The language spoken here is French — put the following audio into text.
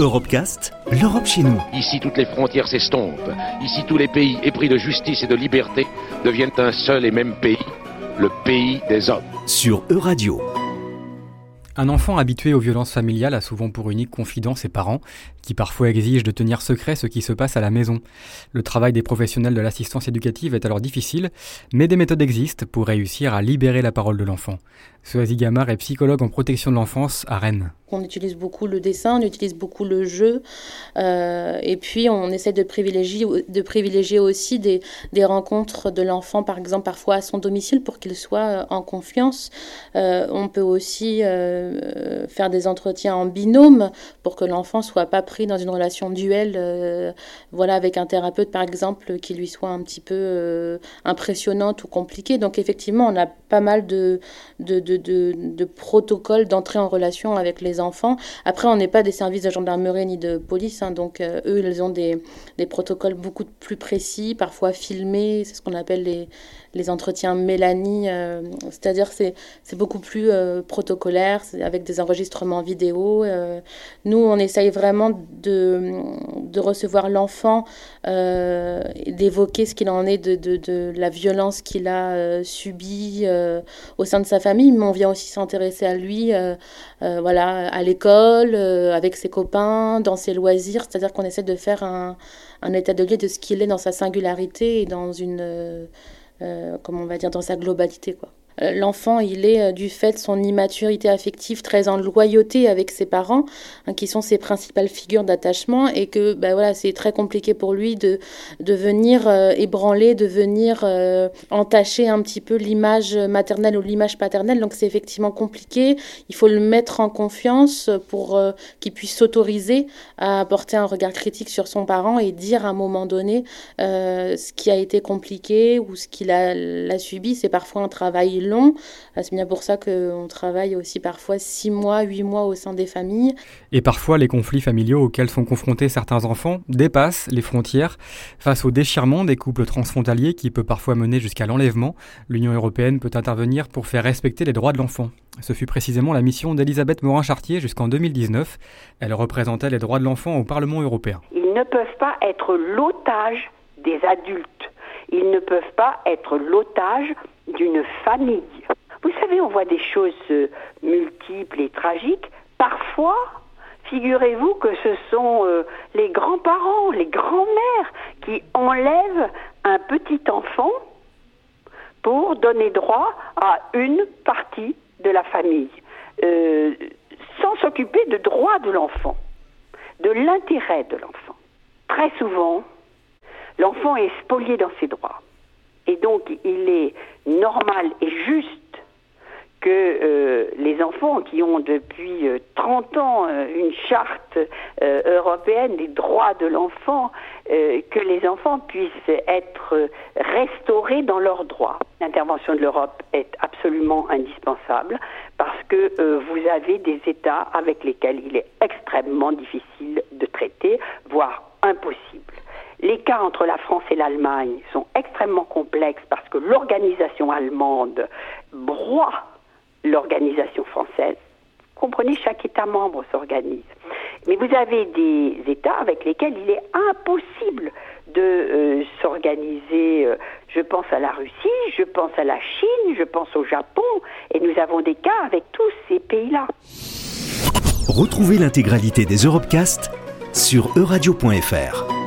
Europecast, l'Europe chez nous. Ici, toutes les frontières s'estompent. Ici, tous les pays épris de justice et de liberté deviennent un seul et même pays, le pays des hommes. Sur Euradio. Un enfant habitué aux violences familiales a souvent pour unique confident ses parents, qui parfois exigent de tenir secret ce qui se passe à la maison. Le travail des professionnels de l'assistance éducative est alors difficile, mais des méthodes existent pour réussir à libérer la parole de l'enfant. Soazi Gamar est psychologue en protection de l'enfance à Rennes. On utilise beaucoup le dessin, on utilise beaucoup le jeu, euh, et puis on essaie de privilégier, aussi des, des rencontres de l'enfant, par exemple parfois à son domicile pour qu'il soit euh, en confiance. Euh, on peut aussi faire des entretiens en binôme pour que l'enfant soit pas pris dans une relation duel, voilà, avec un thérapeute par exemple qui lui soit un petit peu impressionnante ou compliquée. Donc effectivement, on a pas mal de, de, de, de protocoles d'entrée en relation avec les enfants. Après, on n'est pas des services de gendarmerie ni de police, hein, donc euh, eux, ils ont des, protocoles beaucoup plus précis, parfois filmés, c'est ce qu'on appelle les, entretiens Mélanie, euh, c'est-à-dire c'est c'est beaucoup plus euh, protocolaire, avec des enregistrements vidéo. euh. nous, on essaye vraiment de, de recevoir l'enfant, euh, d'évoquer ce qu'il en est de, de, de la violence qu'il a euh, subie euh, au sein de sa famille, mais on vient aussi s'intéresser à lui, voilà, à l'école, avec ses copains, dans ses loisirs, c'est-à-dire qu'on essaie de faire un, un état de lieu de ce qu'il est dans sa singularité et dans une comment on va dire, dans sa globalité. Quoi. Euh, L'enfant, il est, euh, du fait de son immaturité affective, très en loyauté avec ses parents, hein, qui sont ses principales figures d'attachement, et que bah, voilà, c'est très compliqué pour lui de, venir euh, ébranler, de venir entacher un petit peu l'image maternelle ou l'image paternelle. Donc c'est effectivement compliqué. Il faut le mettre en confiance pour qu'il puisse s'autoriser à porter un regard critique sur son parent et dire à un moment donné ce qui a été compliqué ou ce qu'il a, l'a subi. C'est parfois un travail long. C'est bien pour ça qu'on travaille aussi parfois six mois, huit mois au sein des familles. Et parfois, les conflits familiaux auxquels sont confrontés certains enfants dépassent les frontières. Face au déchirement des couples transfrontaliers qui peut parfois mener jusqu'à l'enlèvement, l'Union européenne peut intervenir pour faire respecter les droits de l'enfant. Ce fut précisément la mission d'Elisabeth Morin-Chartier jusqu'en 2019. Elle représentait les droits de l'enfant au Parlement européen. Ils ne peuvent pas être l'otage des adultes. Ils ne peuvent pas être l'otage d'une famille. Vous savez, on voit des choses euh, multiples et tragiques. Parfois, figurez-vous que ce sont euh, les grands-parents, les grands-mères qui enlèvent un petit enfant pour donner droit à une partie de la famille, euh, sans s'occuper de droits de l'enfant, de l'intérêt de l'enfant. Très souvent, l'enfant est spolié dans ses droits. Et donc, il est normal et juste que euh, les enfants qui ont depuis euh, 30 ans euh, une charte euh, européenne des droits de l'enfant, euh, que les enfants puissent être euh, restaurés dans leurs droits. L'intervention de l'Europe est absolument indispensable parce que euh, vous avez des États avec lesquels il est extrêmement difficile de traiter, voire impossible. Les cas entre la France et l'Allemagne sont extrêmement complexes parce que l'organisation allemande broie l'organisation française. Comprenez, chaque État membre s'organise. Mais vous avez des États avec lesquels il est impossible de euh, s'organiser. euh, je pense à la Russie, je pense à la Chine, je pense au Japon, et nous avons des cas avec tous ces pays-là. Retrouvez l'intégralité des Europecast sur euradio.fr.